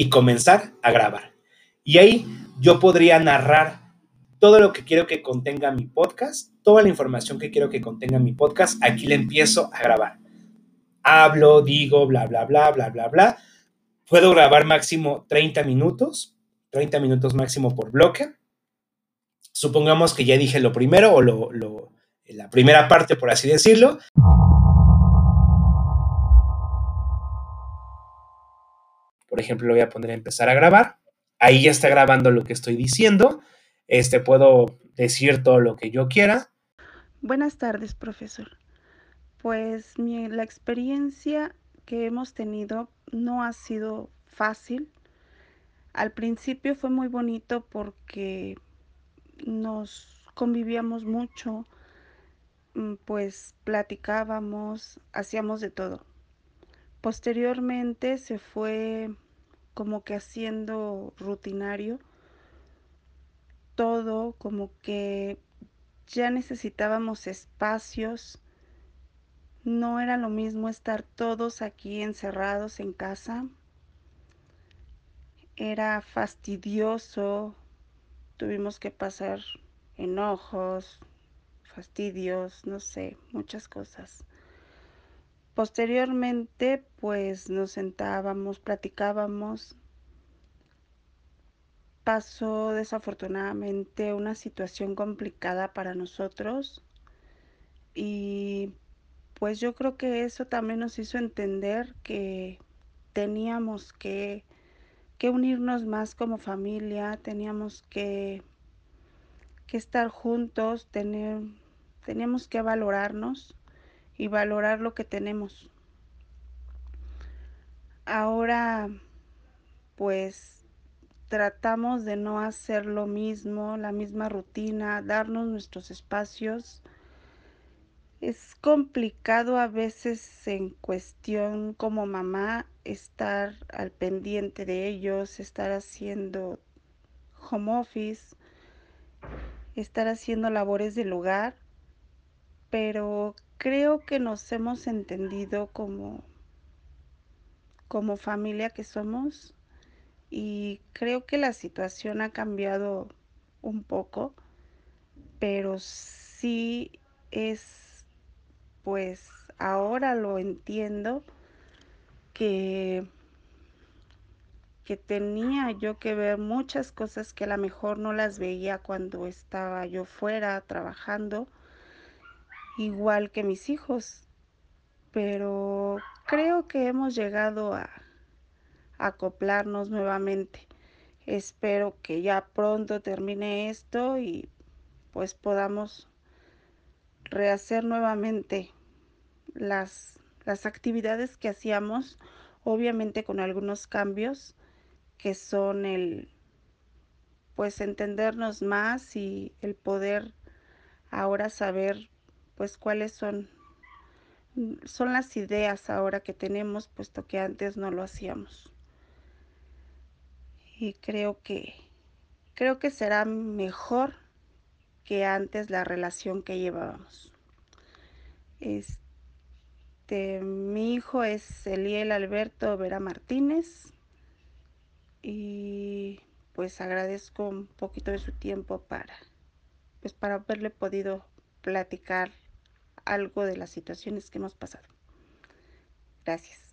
y comenzar a grabar. Y ahí yo podría narrar todo lo que quiero que contenga mi podcast, toda la información que quiero que contenga mi podcast, aquí le empiezo a grabar. Hablo, digo, bla, bla, bla, bla, bla, bla. Puedo grabar máximo 30 minutos, 30 minutos máximo por bloque. Supongamos que ya dije lo primero o lo, la primera parte, por así decirlo. Por ejemplo, lo voy a poner a empezar a grabar. Ahí ya está grabando lo que estoy diciendo este, puedo decir todo lo que yo quiera. Buenas tardes, profesor. Pues la experiencia que hemos tenido no ha sido fácil. Al principio fue muy bonito porque nos convivíamos mucho, mm, pues platicábamos, hacíamos de todo. Posteriormente se fue como que haciendo rutinario todo, como que ya necesitábamos espacios. No era lo mismo estar todos aquí encerrados en casa. Era fastidioso. Tuvimos que pasar enojos, fastidios, no sé, muchas cosas. Posteriormente, pues nos sentábamos, platicábamos. Pasó desafortunadamente una situación complicada para nosotros y pues yo creo que eso también nos hizo entender que teníamos que, que unirnos más como familia, teníamos que, que estar juntos, tener, teníamos que valorarnos y valorar lo que tenemos. Ahora, pues tratamos de no hacer lo mismo, la misma rutina, darnos nuestros espacios. Es complicado a veces en cuestión como mamá estar al pendiente de ellos, estar haciendo home office, estar haciendo labores del hogar, pero creo que nos hemos entendido como como familia que somos y creo que la situación ha cambiado un poco, pero sí es, pues ahora lo entiendo, que, que tenía yo que ver muchas cosas que a lo mejor no las veía cuando estaba yo fuera trabajando, igual que mis hijos, pero creo que hemos llegado a acoplarnos nuevamente. Espero que ya pronto termine esto y pues podamos rehacer nuevamente las, las actividades que hacíamos, obviamente con algunos cambios que son el pues entendernos más y el poder ahora saber pues cuáles son son las ideas ahora que tenemos puesto que antes no lo hacíamos y creo que creo que será mejor que antes la relación que llevábamos. Este, mi hijo es Eliel Alberto Vera Martínez y pues agradezco un poquito de su tiempo para pues para haberle podido platicar algo de las situaciones que hemos pasado. Gracias.